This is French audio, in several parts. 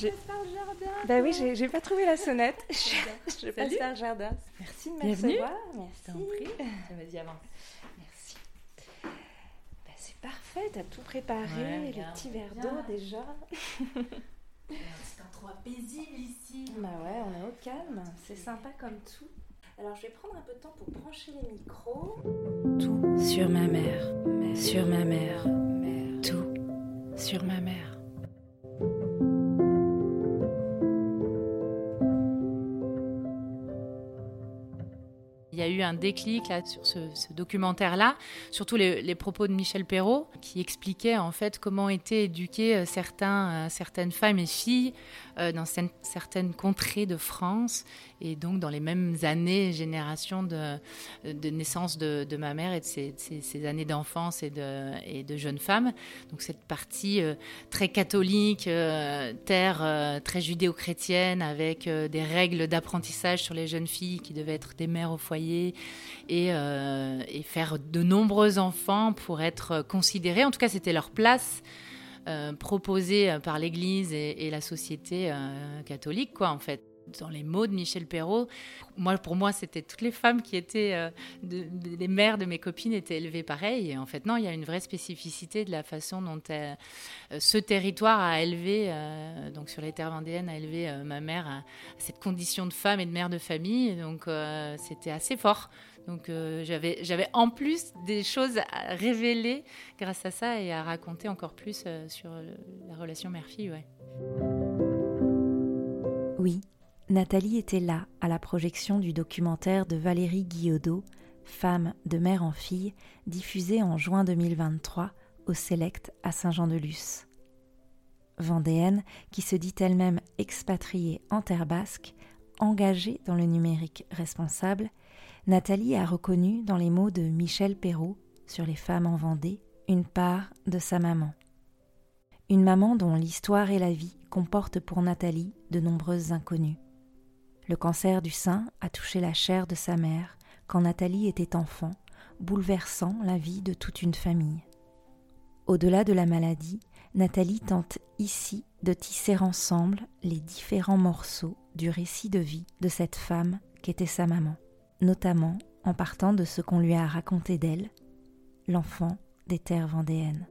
J'ai par le jardin. Bah oui, j'ai pas trouvé la sonnette. je passe par le jardin. Merci de me recevoir. Merci. Vas-y, avance. Merci. Bah, c'est parfait, t'as tout préparé, ouais, les petits verres d'eau déjà. c'est un endroit paisible ici. Bah ouais, on est au calme. C'est sympa comme tout. Alors je vais prendre un peu de temps pour brancher les micros. Tout sur ma mère, sur ma mère, tout sur ma mère. Un déclic là, sur ce, documentaire-là, surtout les, propos de Michel Perrault, qui expliquait en fait comment étaient éduquées euh, euh, certaines femmes et filles euh, dans certaines contrées de France et donc dans les mêmes années, génération de, naissance de, ma mère et de ses, années d'enfance et de, et de jeune femme. Donc cette partie euh, très catholique, euh, terre très judéo-chrétienne, avec des règles d'apprentissage sur les jeunes filles qui devaient être des mères au foyer et, faire de nombreux enfants pour être considérés. En tout cas, c'était leur place. Euh, proposée par l'Église et, et, la société catholique, quoi, en fait dans les mots de Michel Perrault. Moi, pour moi, c'était toutes les femmes qui étaient, euh, les mères de mes copines étaient élevées pareil. Et en fait, non, il y a une vraie spécificité de la façon dont euh, ce territoire a élevé, euh, donc sur les terres vendéennes, a élevé ma mère à, cette condition de femme et de mère de famille. Donc, c'était assez fort. Donc, j'avais, j'avais en plus des choses à révéler grâce à ça et à raconter encore plus sur la relation mère-fille. Oui, Nathalie était là à la projection du documentaire de Valérie Guillaudot, Femme de mère en fille, diffusé en juin 2023 au Select à Saint-Jean-de-Luz. Vendéenne, qui se dit elle-même expatriée en terre basque, engagée dans le numérique responsable, Nathalie a reconnu dans les mots de Michel Perrault sur les femmes en Vendée une part de sa maman. Une maman dont l'histoire et la vie comportent pour Nathalie de nombreuses inconnues. Le cancer du sein a touché la chair de sa mère quand Nathalie était enfant, bouleversant la vie de toute une famille. Au-delà de la maladie, Nathalie tente ici de tisser ensemble les différents morceaux du récit de vie de cette femme qu'était sa maman, notamment en partant de ce qu'on lui a raconté d'elle, l'enfant des terres vendéennes.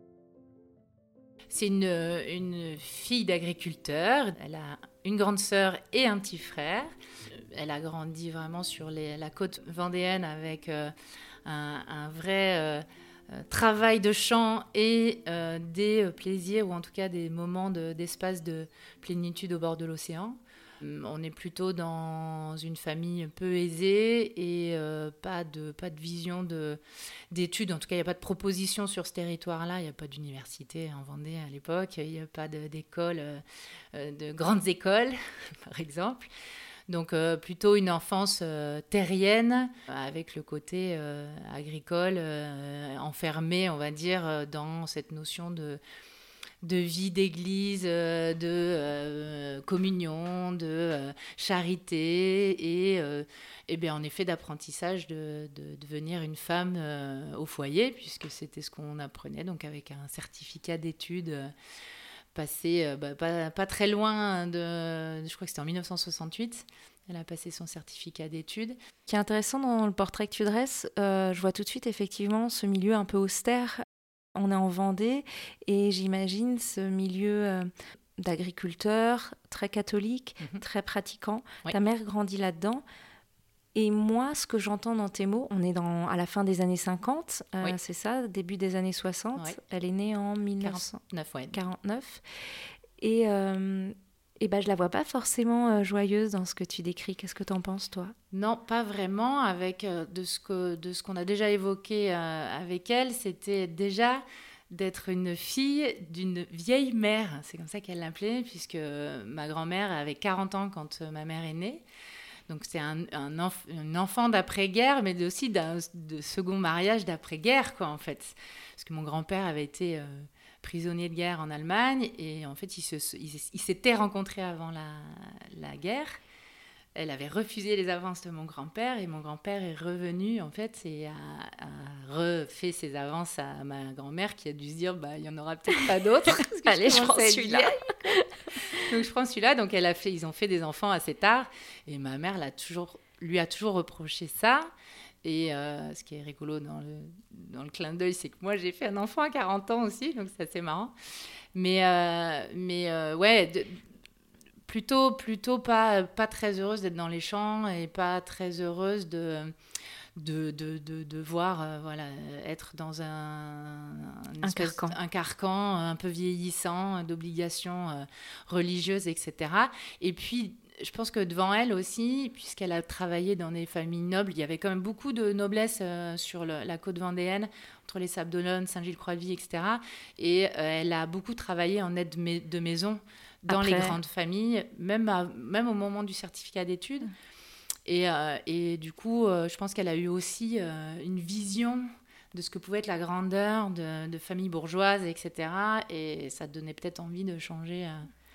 C'est une, une, fille d'agriculteur. Elle a une grande sœur et un petit frère. Elle a grandi vraiment sur la côte vendéenne avec euh, un, vrai euh, euh, travail de champ et des plaisirs ou en tout cas des moments d'espace de, plénitude au bord de l'océan. On est plutôt dans une famille peu aisée et pas, de, pas de vision d'études. En tout cas, il n'y a pas de proposition sur ce territoire-là. Il n'y a pas d'université en Vendée à l'époque. Il n'y a pas d'école euh, de grandes écoles, par exemple. Donc euh, plutôt une enfance euh, terrienne avec le côté agricole enfermé, on va dire, dans cette notion de, de vie d'église, de communion, de charité et, et bien, en effet d'apprentissage de, de, devenir une femme au foyer, puisque c'était ce qu'on apprenait, donc avec un certificat d'études passé euh, bah, pas, très loin de, je crois que c'était en 1968. Elle a passé son certificat d'études. Ce qui est intéressant dans le portrait que tu dresses, euh, je vois tout de suite effectivement ce milieu un peu austère. On est en Vendée et j'imagine ce milieu euh, d'agriculteurs très catholique, mhm. très pratiquant. Ta mère grandit là-dedans. Et moi, ce que j'entends dans tes mots, on est dans, à la fin des années 50, euh, c'est ça, début des années 60. Elle est née en 1949. Et, euh, et ben, je la vois pas forcément euh, joyeuse dans ce que tu décris. Qu'est-ce que tu en penses, toi? Non, pas vraiment. Avec euh, de ce que de ce qu'on a déjà évoqué avec elle, c'était déjà d'être une fille d'une vieille mère. C'est comme ça qu'elle l'appelait, puisque ma grand-mère avait 40 ans quand ma mère est née. Donc c'est un, enfant d'après-guerre, mais aussi d'un second mariage d'après-guerre, quoi, en fait. Parce que mon grand-père avait été euh, prisonnier de guerre en Allemagne, et en fait, ils s'étaient rencontrés avant la, guerre. elle avait refusé les avances de mon grand-père et mon grand-père est revenu en fait et a, refait ses avances à ma grand-mère qui a dû se dire bah il y en aura peut-être pas d'autres. Allez, je, prends celui-là. donc je prends celui-là. Donc elle a fait, ils ont fait des enfants assez tard et ma mère l'a toujours, lui a toujours reproché ça. Et euh, ce qui est rigolo dans le, dans le clin d'œil, c'est que moi j'ai fait un enfant à 40 ans aussi, donc c'est assez marrant. Mais, euh, mais euh, ouais, plutôt, plutôt pas, pas très heureuse d'être dans les champs et pas très heureuse de, de, de, de, voir euh, voilà, être dans un, un, carcan. un carcan un peu vieillissant d'obligations euh, religieuses, etc. Et puis, je pense que devant elle aussi, puisqu'elle a travaillé dans des familles nobles, il y avait quand même beaucoup de noblesse euh, sur la côte vendéenne, entre les Sables d'Olonne, Saint-Gilles-Croix-de-Vie, etc. Et elle a beaucoup travaillé en aide de maison dans les grandes familles, même, même au moment du certificat d'études. Et, euh, et, du coup, euh, je pense qu'elle a eu aussi euh, une vision de ce que pouvait être la grandeur de, de familles bourgeoises, etc. Et ça donnait peut-être envie de changer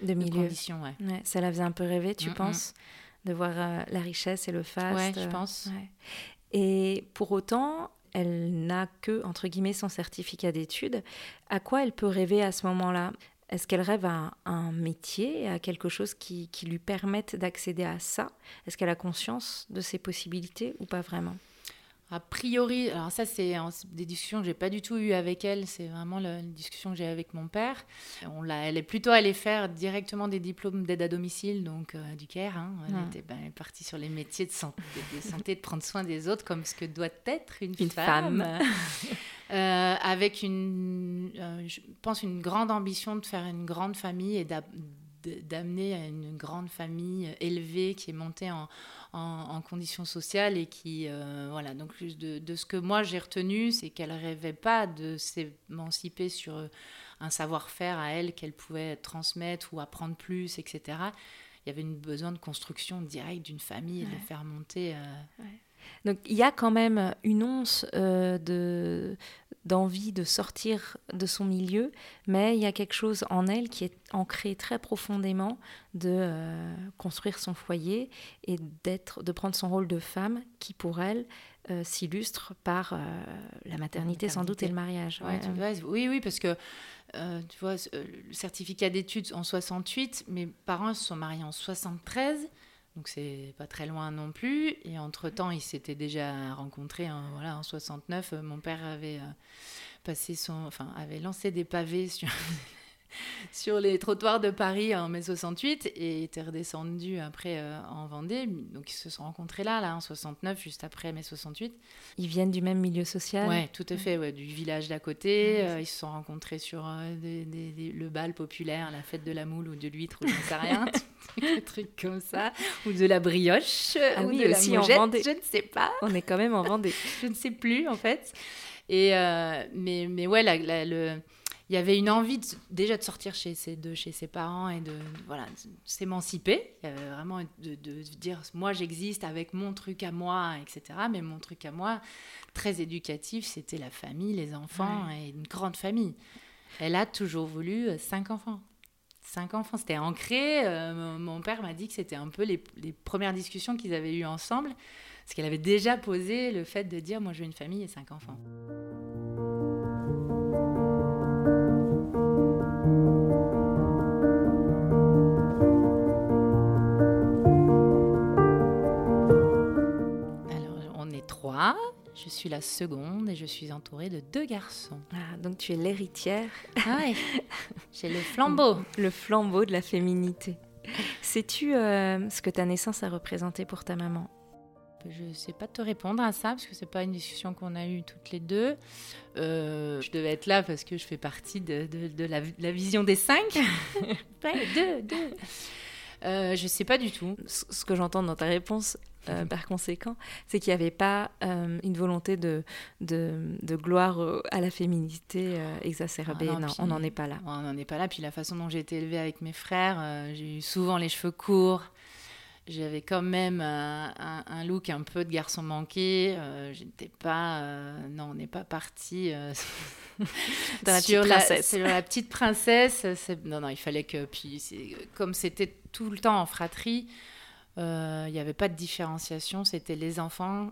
de, milieu. conditions. Ouais. ça la faisait un peu rêver, tu penses De voir la richesse et le faste. Ouais, je pense. Et pour autant, elle n'a que, entre guillemets, son certificat d'études. À quoi elle peut rêver à ce moment-là? Est-ce qu'elle rêve à un, métier, à quelque chose qui, lui permette d'accéder à ça? Est-ce qu'elle a conscience de ses possibilités ou pas vraiment? A priori, alors ça c'est des discussions que j'ai pas du tout eues avec elle, c'est vraiment la, discussion que j'ai avec mon père. On l'a, elle est plutôt allée faire directement des diplômes d'aide à domicile, donc euh, du CARE. Hein. Elle, était, ben, partie sur les métiers de santé, de, santé, de prendre soin des autres comme ce que doit être une, femme. Euh, avec une, euh, je pense, une grande ambition de faire une grande famille et d'amener à une grande famille élevée qui est montée en, en, conditions sociales et qui, euh, voilà, donc de, de, ce que moi j'ai retenu, c'est qu'elle rêvait pas de s'émanciper sur un savoir-faire à elle qu'elle pouvait transmettre ou apprendre plus, etc. Il y avait une besoin de construction directe d'une famille et de faire monter. Donc il y a quand même une once euh, de d'envie de sortir de son milieu, mais il y a quelque chose en elle qui est ancré très profondément de euh, construire son foyer et d'être, de prendre son rôle de femme qui pour elle euh, s'illustre par la maternité, sans doute et le mariage. oui, oui, parce que tu vois, le certificat d'études en 68, mes parents se sont mariés en 73. Donc c'est pas très loin non plus. Et entre-temps, ils s'étaient déjà rencontrés. Hein, voilà, en 69, euh, mon père avait euh, passé son, enfin, avait lancé des pavés sur sur les trottoirs de Paris en mai 68 et était redescendu après euh, en Vendée. Donc ils se sont rencontrés là, là en 69, juste après mai 68. Ils viennent du même milieu social? Oui, tout à fait, ouais, du village d'à côté. Euh, ils se sont rencontrés sur euh, le bal populaire, la fête de la moule ou de l'huître, ou je ne sais rien. des trucs comme ça, ou de la brioche, ah ou oui, de aussi la en Vendée. je ne sais pas. On est quand même en Vendée. je ne sais plus en fait. Et mais, mais ouais, la, le, il y avait une envie déjà de sortir chez ses, de chez ses parents et de voilà s'émanciper. Il y avait vraiment de, de, dire moi j'existe avec mon truc à moi, etc. Mais mon truc à moi, très éducatif, c'était la famille, les enfants et une grande famille. Elle a toujours voulu euh, cinq enfants. Cinq enfants, c'était ancré. Euh, mon père m'a dit que c'était un peu les, les premières discussions qu'ils avaient eues ensemble, parce qu'elle avait déjà posé le fait de dire moi je veux une famille et cinq enfants. Je suis la seconde et je suis entourée de deux garçons. Ah, donc tu es l'héritière. Ah oui, j'ai le flambeau. Le flambeau de la féminité. Sais-tu euh, ce que ta naissance a représenté pour ta maman? Je ne sais pas te répondre à ça parce que c'est pas une discussion qu'on a eue toutes les deux. Euh, je devais être là parce que je fais partie de, de, la, vision des cinq. deux, deux. Euh, je sais pas du tout. Ce que j'entends dans ta réponse, euh, par conséquent, c'est qu'il n'y avait pas euh, une volonté de, de, gloire euh, à la féminité exacerbée. Ah non, on n'en est pas là. On n'en est pas là. Puis la façon dont j'ai été élevée avec mes frères, j'ai eu souvent les cheveux courts. J'avais quand même un, look un peu de garçon manqué. J'étais pas. non, on n'est pas parti. sur, la, sur la petite princesse. Non, non, il fallait que. Puis, comme c'était tout le temps en fratrie, Il n'y avait pas de différenciation, c'était les enfants,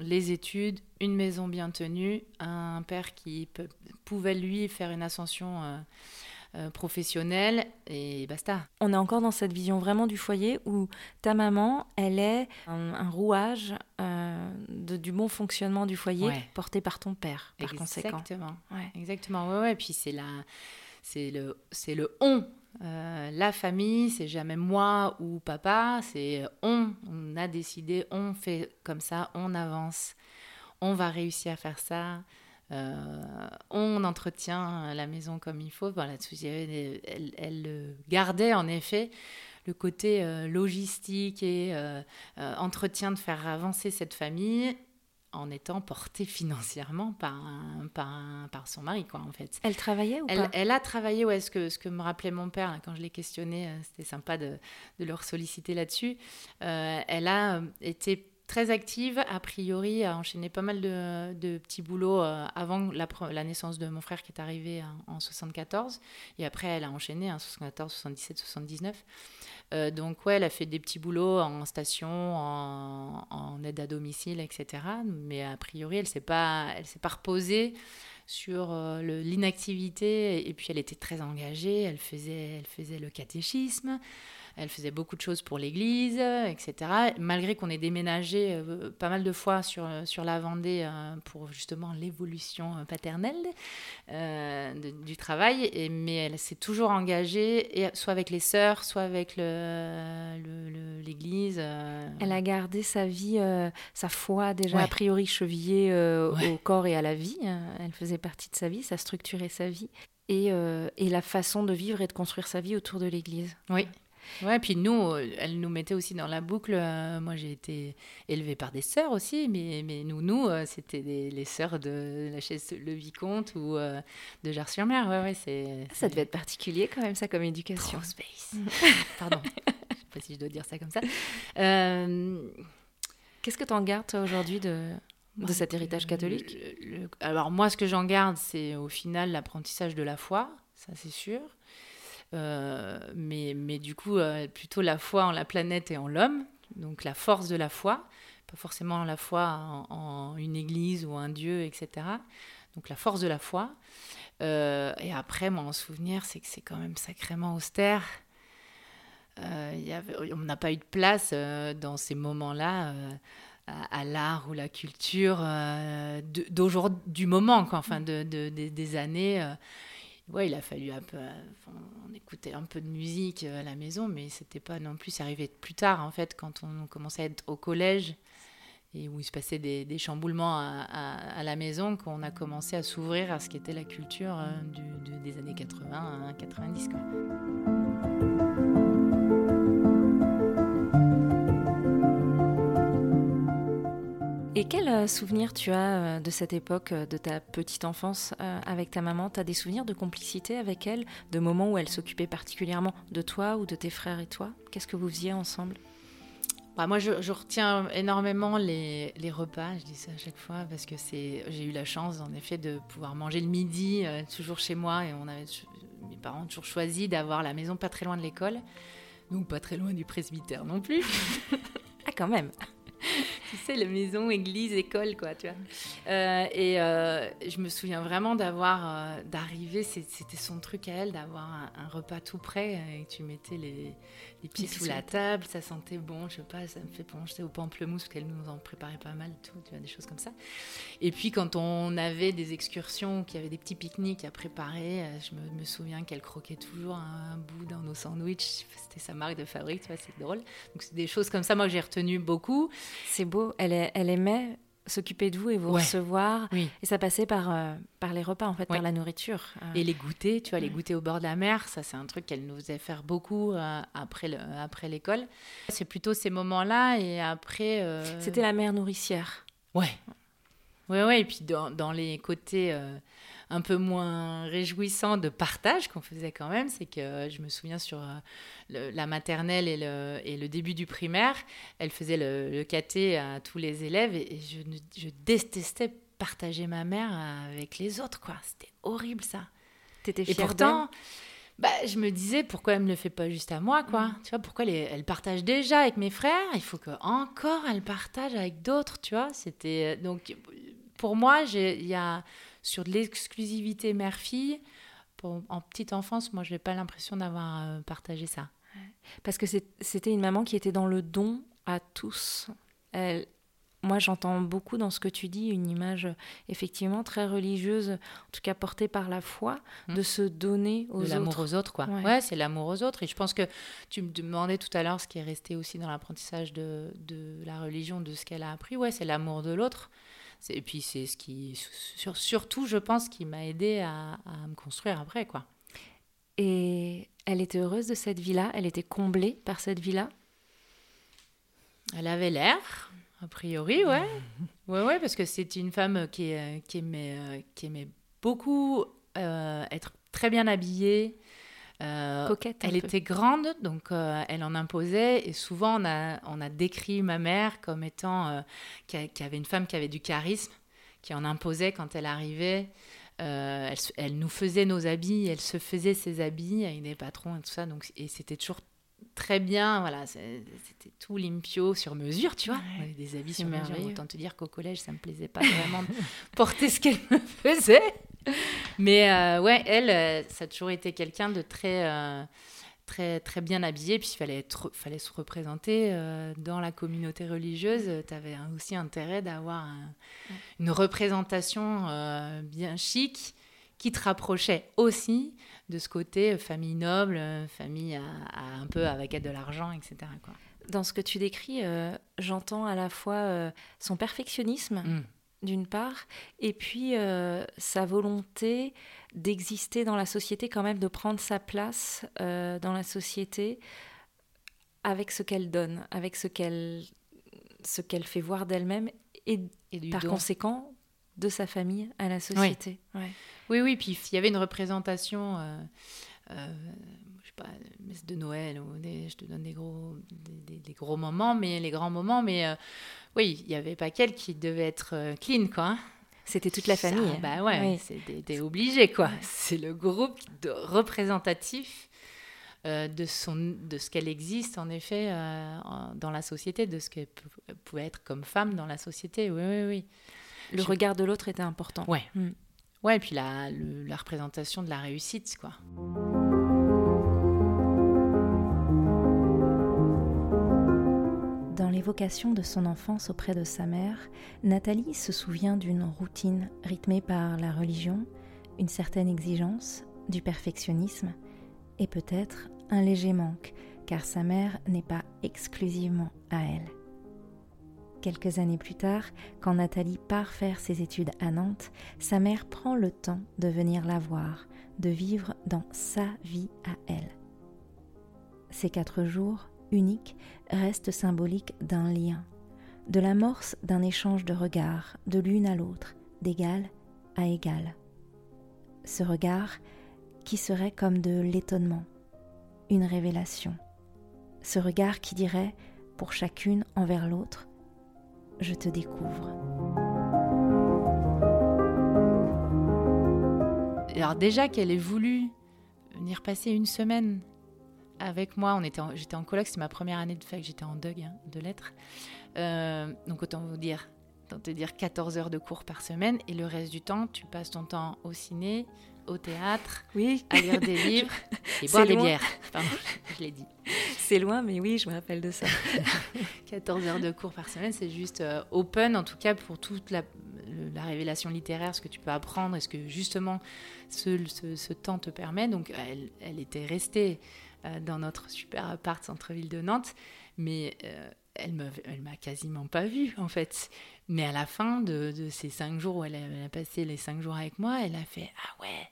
les études, une maison bien tenue, un père qui pouvait lui faire une ascension euh, euh, professionnelle et basta. On est encore dans cette vision vraiment du foyer où ta maman, elle est un, rouage euh, de, du bon fonctionnement du foyer porté par ton père, par Exactement. conséquent. Ouais. Exactement. Ouais, ouais. Puis c'est la, c'est le, c'est le on la famille, c'est jamais moi ou papa, c'est on. On a décidé, on fait comme ça, on avance, on va réussir à faire ça. Euh, on entretient la maison comme il faut. Voilà, elle, elle, gardait en effet le côté euh, logistique et euh, entretien de faire avancer cette famille en étant portée financièrement par, par, son mari, quoi, en fait. Elle travaillait ou elle, pas? Elle a travaillé, ouais, ce que, ce que me rappelait mon père, quand je l'ai questionné, c'était sympa de, de leur solliciter là-dessus. elle a été très active, a priori, a enchaîné pas mal de, petits boulots euh, avant la, naissance de mon frère qui est arrivé en, 74. Et après, elle a enchaîné en 74, 77, 79. donc, ouais, elle a fait des petits boulots en station, en, aide à domicile, etc. Mais a priori, elle ne s'est pas, pas reposée sur euh, l'inactivité. Et puis, elle était très engagée. Elle faisait, elle faisait le catéchisme. Elle faisait beaucoup de choses pour l'église, etc. Malgré qu'on ait déménagé euh, pas mal de fois sur, euh, sur la Vendée euh, pour justement l'évolution paternelle du travail, et, mais elle s'est toujours engagée, et, soit avec les sœurs, soit avec l'église. Elle a gardé sa vie, sa foi déjà a priori chevillée au corps et à la vie. Elle faisait partie de sa vie, ça structurait sa vie. Et, et, la façon de vivre et de construire sa vie autour de l'Église. Oui, Ouais, puis nous, euh, elle nous mettait aussi dans la boucle. Euh, moi, j'ai été élevée par des sœurs aussi, mais, mais nous, nous, euh, c'était les sœurs de la chaise Le Vicomte ou de Jars-sur-Mer. Ouais, ouais, c'est, Ça devait être particulier quand même, ça, comme éducation. Trop space. Pardon, je sais pas si je dois dire ça comme ça. Qu'est-ce que tu en gardes, toi, aujourd'hui, de, de cet héritage catholique? Alors, moi, ce que j'en garde, c'est au final l'apprentissage de la foi, ça, c'est sûr. Euh, mais, mais du coup, euh, plutôt la foi en la planète et en l'homme, donc la force de la foi, pas forcément la foi en, une église ou un Dieu, etc. Donc la force de la foi. Euh, et après, mon souvenir, c'est que c'est quand même sacrément austère. On n'a pas eu de place dans ces moments-là à, l'art ou la culture d'aujourd'hui, du moment, quoi, enfin de, des années ouais, il a fallu un peu. on écoutait un peu de musique euh, à la maison, mais c'était pas non plus. Arrivé plus tard, en fait, quand on commençait à être au collège et où il se passait des, chamboulements à, la maison, qu'on a commencé à s'ouvrir à ce qu'était la culture euh, des années 80 90. Quoi. Quel euh, souvenir tu as euh, de cette époque, euh, de ta petite enfance avec ta maman? Tu as des souvenirs de complicité avec elle, de moments où elle s'occupait particulièrement de toi ou de tes frères et toi? Qu'est-ce que vous faisiez ensemble? Bah, moi, je, retiens énormément les, repas, je dis ça à chaque fois, parce que j'ai eu la chance, en effet, de pouvoir manger le midi, toujours chez moi, et on avait, mes parents ont toujours choisi d'avoir la maison pas très loin de l'école, donc pas très loin du presbytère non plus. ah, quand même tu sais, la maison, église, école, quoi, tu vois. Euh, et euh, je me souviens vraiment d'avoir, euh, d'arriver, c'était son truc à elle, d'avoir un, repas tout prêt, et tu mettais les, les pieds sous la table, ça sentait bon, je sais pas, ça me fait penser au pamplemousse, parce qu'elle nous en préparait pas mal, tout, tu vois, des choses comme ça. Et puis quand on avait des excursions, qu'il y avait des petits pique-niques à préparer, je me, souviens qu'elle croquait toujours un, bout dans nos sandwichs, c'était sa marque de fabrique, tu vois, c'est drôle. Donc c'est des choses comme ça, moi, j'ai retenu beaucoup. C'est beau, elle, elle aimait s'occuper de vous et vous recevoir. Et ça passait par, euh, par les repas, en fait, par la nourriture. Euh. Et les goûters, tu vois, les goûters au bord de la mer, ça c'est un truc qu'elle nous faisait faire beaucoup euh, après, après l'école. C'est plutôt ces moments-là et après... C'était la mère nourricière. Ouais. Ouais, ouais, et puis dans, dans les côtés un peu moins réjouissant de partage qu'on faisait quand même, c'est que je me souviens sur euh, la maternelle et le, et le, début du primaire, elle faisait le, le caté à tous les élèves et, je, je, détestais partager ma mère avec les autres, quoi. C'était horrible ça. T'étais fière Et pourtant, bah, je me disais pourquoi elle me le fait pas juste à moi quoi? Tu vois pourquoi elle, elle, partage déjà avec mes frères? Il faut que encore elle partage avec d'autres tu vois? C'était donc pour moi il y a sur de l'exclusivité mère-fille en petite enfance moi je n'ai pas l'impression d'avoir euh, partagé ça parce que c'était une maman qui était dans le don à tous elle, moi, j'entends beaucoup dans ce que tu dis une image effectivement très religieuse, en tout cas portée par la foi, mmh. de se donner aux de autres. L'amour aux autres, quoi. Ouais, c'est l'amour aux autres. Et je pense que tu me demandais tout à l'heure ce qui est resté aussi dans l'apprentissage de, de, la religion, de ce qu'elle a appris. Ouais, c'est l'amour de l'autre. Et puis c'est ce qui, sur, surtout, je pense, qui m'a aidé à, à me construire après, quoi. Et elle était heureuse de cette vie-là? Elle était comblée par cette vie-là? Elle avait l'air. A priori, ouais. Ouais, ouais, parce que c'est une femme qui, qui, aimait, euh, qui aimait beaucoup euh, être très bien habillée. Euh, Coquette. Elle était grande, donc elle en imposait. Et souvent, on a, on a décrit ma mère comme étant. qui, qui, avait une femme qui avait du charisme, qui en imposait quand elle arrivait. Elle, elle, nous faisait nos habits, elle se faisait ses habits avec des patrons et tout ça. Donc, et c'était toujours très bien. Voilà, c'était tout limpio sur mesure, tu vois. Des habits sur mesure. Autant te dire qu'au collège, ça me plaisait pas vraiment de porter ce qu'elle me faisait. Mais euh, ouais, elle, euh, ça a toujours été quelqu'un de très, euh, très, très bien habillé. Puis il fallait, fallait se représenter dans la communauté religieuse. Tu avais aussi intérêt d'avoir une représentation bien chic qui te rapprochait aussi de ce côté euh, famille noble, euh, famille un peu avec de l'argent, etc. Quoi. Dans ce que tu décris, euh, j'entends à la fois son perfectionnisme, mm. D'une part, et puis sa volonté d'exister dans la société, quand même, de prendre sa place dans la société avec ce qu'elle donne, avec ce qu'elle ce qu'elle fait voir d'elle-même et, par conséquent de sa famille à la société. Oui, oui, oui, puis il y avait une représentation, euh, euh, pas, messe de Noël, ou je te donne des gros, des, gros moments, mais les grands moments, mais euh, oui, il n'y avait pas qu'elle qui devait être euh, clean, quoi. Hein. C'était toute la famille. bah ouais, c'était obligé, quoi. C'est le groupe de représentatif de, son, de ce qu'elle existe, en effet, dans la société, de ce qu'elle pouvait être comme femme dans la société. Oui, oui, oui. Le regard de l'autre était important. Ouais. Mm. Ouais, et puis la, la représentation de la réussite, quoi. L'évocation de son enfance auprès de sa mère, Nathalie se souvient d'une routine rythmée par la religion, une certaine exigence, du perfectionnisme et peut-être un léger manque, car sa mère n'est pas exclusivement à elle. Quelques années plus tard, quand Nathalie part faire ses études à Nantes, sa mère prend le temps de venir la voir, de vivre dans sa vie à elle. Ces quatre jours, uniques, restent symboliques d'un lien, de l'amorce d'un échange de regards, de l'une à l'autre, d'égal à égal. Ce regard qui serait comme de l'étonnement, une révélation. Ce regard qui dirait, pour chacune envers l'autre, je te découvre. Alors déjà qu'elle ait voulu venir passer une semaine avec moi, on était j'étais en coloc, c'est ma première année de fac, j'étais en DUG hein, de lettres. Euh, donc autant vous dire, autant te dire 14 heures de cours par semaine et le reste du temps, tu passes ton temps au ciné, au théâtre, oui. à lire des livres et boire des bières. Pardon, je l'ai dit. C'est loin, mais oui, je me rappelle de ça. 14 heures de cours par semaine, c'est juste euh, open, en tout cas pour toute la, la, révélation littéraire, ce que tu peux apprendre et ce que justement ce, temps te permet. Donc elle, était restée euh, dans notre super appart centre-ville de Nantes, mais euh, elle m'a quasiment pas vue en fait. Mais à la fin de, de ces cinq jours où elle a, elle a, passé les cinq jours avec moi, elle a fait ah ouais,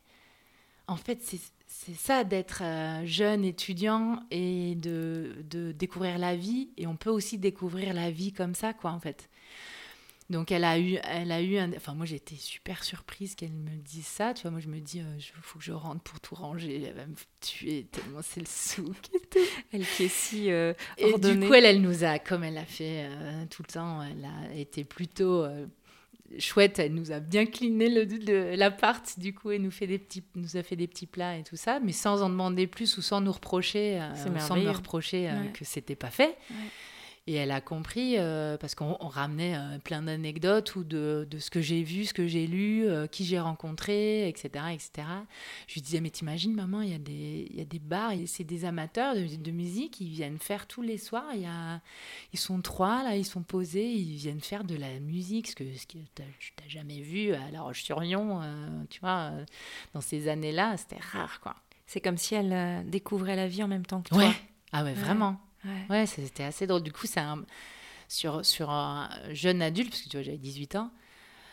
en fait c'est ça d'être euh, jeune étudiant et de, de, découvrir la vie. Et on peut aussi découvrir la vie comme ça, quoi, en fait. Donc elle a eu, elle a eu un... Enfin, moi j'étais super surprise qu'elle me dise ça. Tu vois, moi je me dis, il euh, faut que je rentre pour tout ranger. Elle va me tuer tellement c'est le souk Elle qui est si euh, Et du coup, elle, elle nous a, comme elle a fait tout le temps, elle a été plutôt chouette, elle nous a bien cliné l'appart, du coup, elle nous, fait des petits, nous a fait des petits plats et tout ça, mais sans en demander plus ou sans nous reprocher, euh, sans me reprocher euh, que c'était pas fait. Et elle a compris, euh, parce qu'on ramenait euh, plein d'anecdotes ou de, de, ce que j'ai vu, ce que j'ai lu, euh, qui j'ai rencontré, etc., etc. Je lui disais, mais t'imagines, maman, il y, a des, il y a des bars, c'est des amateurs de, de, musique, ils viennent faire tous les soirs. Y a, ils sont trois, là, ils sont posés, ils viennent faire de la musique, ce que, ce que tu n'as jamais vu à La Roche-sur-Yon, tu vois, dans ces années-là, c'était rare, quoi. C'est comme si elle découvrait la vie en même temps que toi. Ouais. Ah ouais, vraiment. Ouais, c'était assez drôle. Du coup, c'est un, sur, sur un jeune adulte, parce que tu vois, j'avais 18 ans,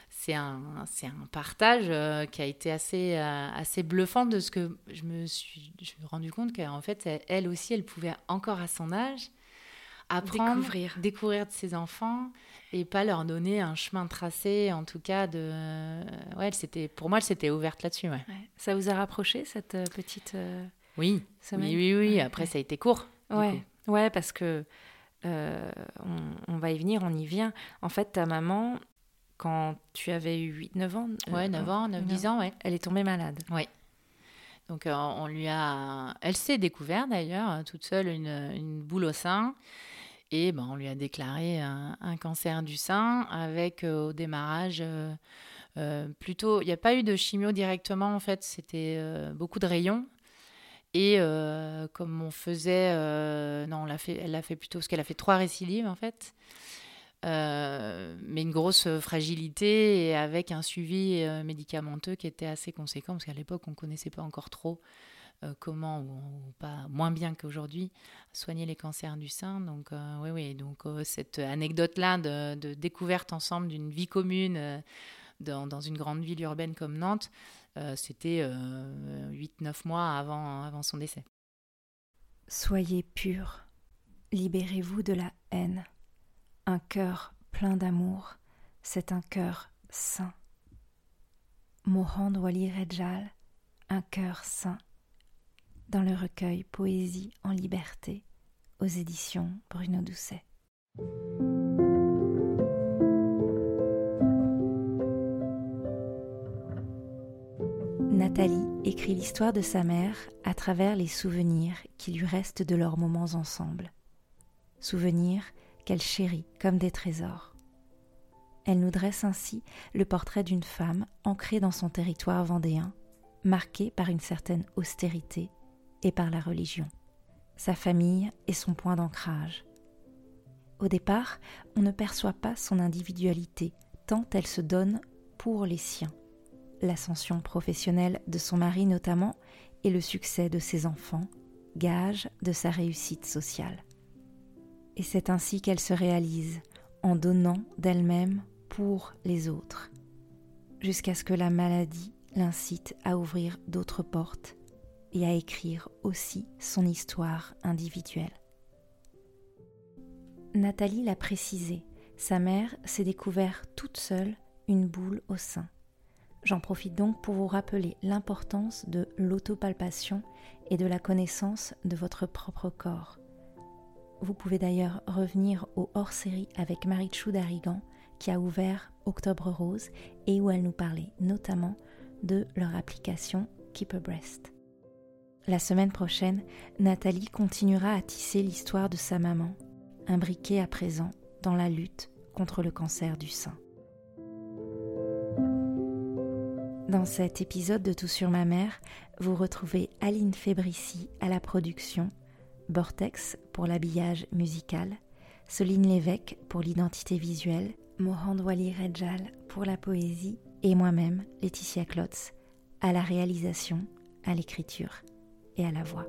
c'est un, c'est un partage euh, qui a été assez, euh, assez bluffant de ce que je me suis, je me suis rendu compte qu'en fait, elle, aussi, elle pouvait encore à son âge apprendre, découvrir, découvrir de ses enfants et pas leur donner un chemin tracé, en tout cas de. Ouais, c'était pour moi, elle s'était ouverte là-dessus. Ouais. Ça vous a rapproché cette euh, petite. Oui. oui, oui, oui. Après, ça a été court. Ouais. Ouais, parce que euh, on, va y venir, on y vient. En fait, ta maman, quand tu avais eu 8-9 ans. Euh, ouais, 9 ans, 9-10 ans, ouais. Elle est tombée malade. Oui. Donc, euh, on lui a. Elle s'est découverte d'ailleurs, toute seule, une, une, boule au sein. Et ben, on lui a déclaré un, cancer du sein avec au démarrage. plutôt, il n'y a pas eu de chimio directement en fait, c'était beaucoup de rayons et euh, comme on faisait, euh, non, elle l'a fait plutôt parce qu'elle a fait trois récidives en fait, euh, mais une grosse fragilité et avec un suivi médicamenteux qui était assez conséquent parce qu'à l'époque on connaissait pas encore trop comment ou, pas moins bien qu'aujourd'hui soigner les cancers du sein. Donc oui, oui, donc cette anecdote là de, découverte ensemble d'une vie commune dans, une grande ville urbaine comme Nantes. Euh, c'était 8-9 euh, mois avant, son décès. Soyez pur, libérez-vous de la haine. Un cœur plein d'amour, c'est un cœur saint. Mohand Wali Rejal, un cœur saint. Dans le recueil Poésie en liberté, aux éditions Bruno Doucet. Nathalie écrit l'histoire de sa mère à travers les souvenirs qui lui restent de leurs moments ensemble. Souvenirs qu'elle chérit comme des trésors. Elle nous dresse ainsi le portrait d'une femme ancrée dans son territoire vendéen, marquée par une certaine austérité et par la religion. Sa famille est son point d'ancrage. Au départ, on ne perçoit pas son individualité tant elle se donne pour les siens l'ascension professionnelle de son mari notamment et le succès de ses enfants, gage de sa réussite sociale. Et c'est ainsi qu'elle se réalise, en donnant d'elle-même pour les autres, jusqu'à ce que la maladie l'incite à ouvrir d'autres portes et à écrire aussi son histoire individuelle. Nathalie l'a précisé, sa mère s'est découvert toute seule une boule au sein. J'en profite donc pour vous rappeler l'importance de l'autopalpation et de la connaissance de votre propre corps. Vous pouvez d'ailleurs revenir au hors-série avec Marichou Darigan qui a ouvert Octobre Rose et où elle nous parlait notamment de leur application Keep a Breast. La semaine prochaine, Nathalie continuera à tisser l'histoire de sa maman, imbriquée à présent dans la lutte contre le cancer du sein. Dans cet épisode de Tout sur ma mère, vous retrouvez Aline Fébrici à la production, Bortex pour l'habillage musical, Soline Lévesque pour l'identité visuelle, Mohand Wali Rejal pour la poésie et moi-même, Laetitia Klotz, à la réalisation, à l'écriture et à la voix.